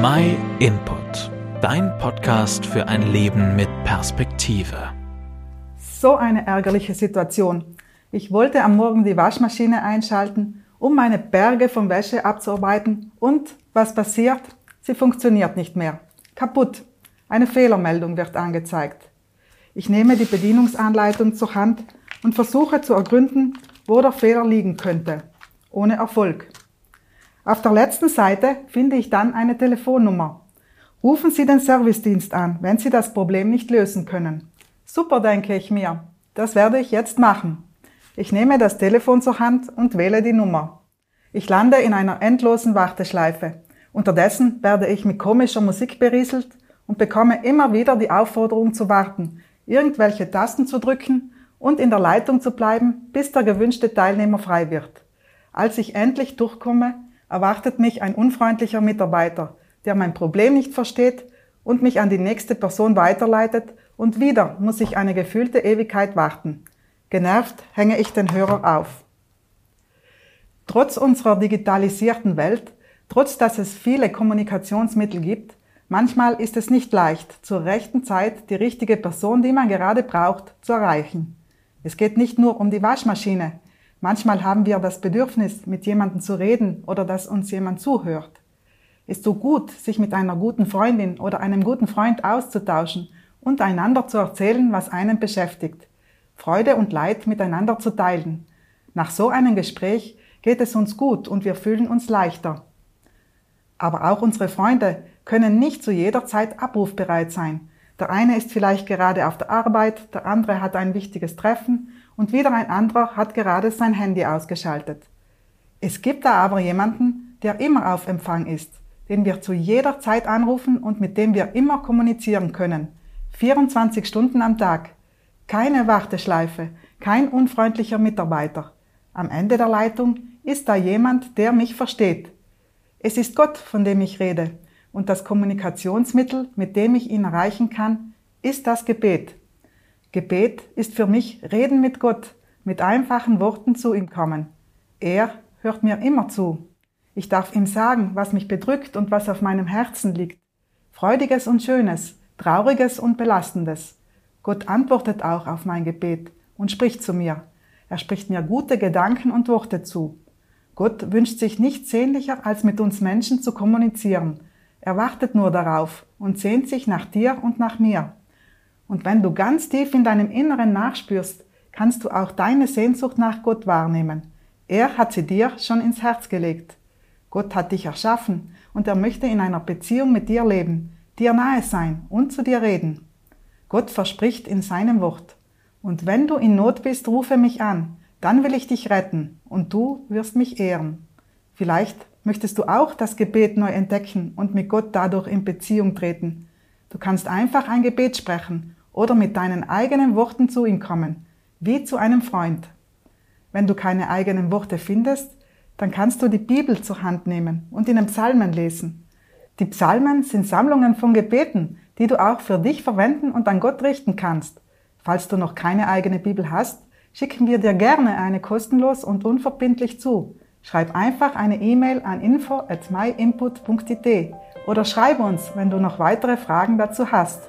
My Input, dein Podcast für ein Leben mit Perspektive. So eine ärgerliche Situation. Ich wollte am Morgen die Waschmaschine einschalten, um meine Berge von Wäsche abzuarbeiten und was passiert? Sie funktioniert nicht mehr. Kaputt. Eine Fehlermeldung wird angezeigt. Ich nehme die Bedienungsanleitung zur Hand und versuche zu ergründen, wo der Fehler liegen könnte. Ohne Erfolg. Auf der letzten Seite finde ich dann eine Telefonnummer. Rufen Sie den Servicedienst an, wenn Sie das Problem nicht lösen können. Super, denke ich mir. Das werde ich jetzt machen. Ich nehme das Telefon zur Hand und wähle die Nummer. Ich lande in einer endlosen Warteschleife. Unterdessen werde ich mit komischer Musik berieselt und bekomme immer wieder die Aufforderung zu warten, irgendwelche Tasten zu drücken und in der Leitung zu bleiben, bis der gewünschte Teilnehmer frei wird. Als ich endlich durchkomme, erwartet mich ein unfreundlicher Mitarbeiter, der mein Problem nicht versteht und mich an die nächste Person weiterleitet und wieder muss ich eine gefühlte Ewigkeit warten. Genervt hänge ich den Hörer auf. Trotz unserer digitalisierten Welt, trotz dass es viele Kommunikationsmittel gibt, manchmal ist es nicht leicht, zur rechten Zeit die richtige Person, die man gerade braucht, zu erreichen. Es geht nicht nur um die Waschmaschine, Manchmal haben wir das Bedürfnis, mit jemandem zu reden oder dass uns jemand zuhört. Ist so gut, sich mit einer guten Freundin oder einem guten Freund auszutauschen und einander zu erzählen, was einen beschäftigt. Freude und Leid miteinander zu teilen. Nach so einem Gespräch geht es uns gut und wir fühlen uns leichter. Aber auch unsere Freunde können nicht zu jeder Zeit abrufbereit sein. Der eine ist vielleicht gerade auf der Arbeit, der andere hat ein wichtiges Treffen und wieder ein anderer hat gerade sein Handy ausgeschaltet. Es gibt da aber jemanden, der immer auf Empfang ist, den wir zu jeder Zeit anrufen und mit dem wir immer kommunizieren können. 24 Stunden am Tag. Keine Warteschleife, kein unfreundlicher Mitarbeiter. Am Ende der Leitung ist da jemand, der mich versteht. Es ist Gott, von dem ich rede, und das Kommunikationsmittel, mit dem ich ihn erreichen kann, ist das Gebet. Gebet ist für mich Reden mit Gott, mit einfachen Worten zu ihm kommen. Er hört mir immer zu. Ich darf ihm sagen, was mich bedrückt und was auf meinem Herzen liegt. Freudiges und Schönes, Trauriges und Belastendes. Gott antwortet auch auf mein Gebet und spricht zu mir. Er spricht mir gute Gedanken und Worte zu. Gott wünscht sich nichts sehnlicher, als mit uns Menschen zu kommunizieren. Er wartet nur darauf und sehnt sich nach dir und nach mir. Und wenn du ganz tief in deinem Inneren nachspürst, kannst du auch deine Sehnsucht nach Gott wahrnehmen. Er hat sie dir schon ins Herz gelegt. Gott hat dich erschaffen und er möchte in einer Beziehung mit dir leben, dir nahe sein und zu dir reden. Gott verspricht in seinem Wort. Und wenn du in Not bist, rufe mich an, dann will ich dich retten und du wirst mich ehren. Vielleicht möchtest du auch das Gebet neu entdecken und mit Gott dadurch in Beziehung treten. Du kannst einfach ein Gebet sprechen oder mit deinen eigenen Worten zu ihm kommen, wie zu einem Freund. Wenn du keine eigenen Worte findest, dann kannst du die Bibel zur Hand nehmen und in den Psalmen lesen. Die Psalmen sind Sammlungen von Gebeten, die du auch für dich verwenden und an Gott richten kannst. Falls du noch keine eigene Bibel hast, schicken wir dir gerne eine kostenlos und unverbindlich zu. Schreib einfach eine E-Mail an info at myinput.it oder schreib uns, wenn du noch weitere Fragen dazu hast.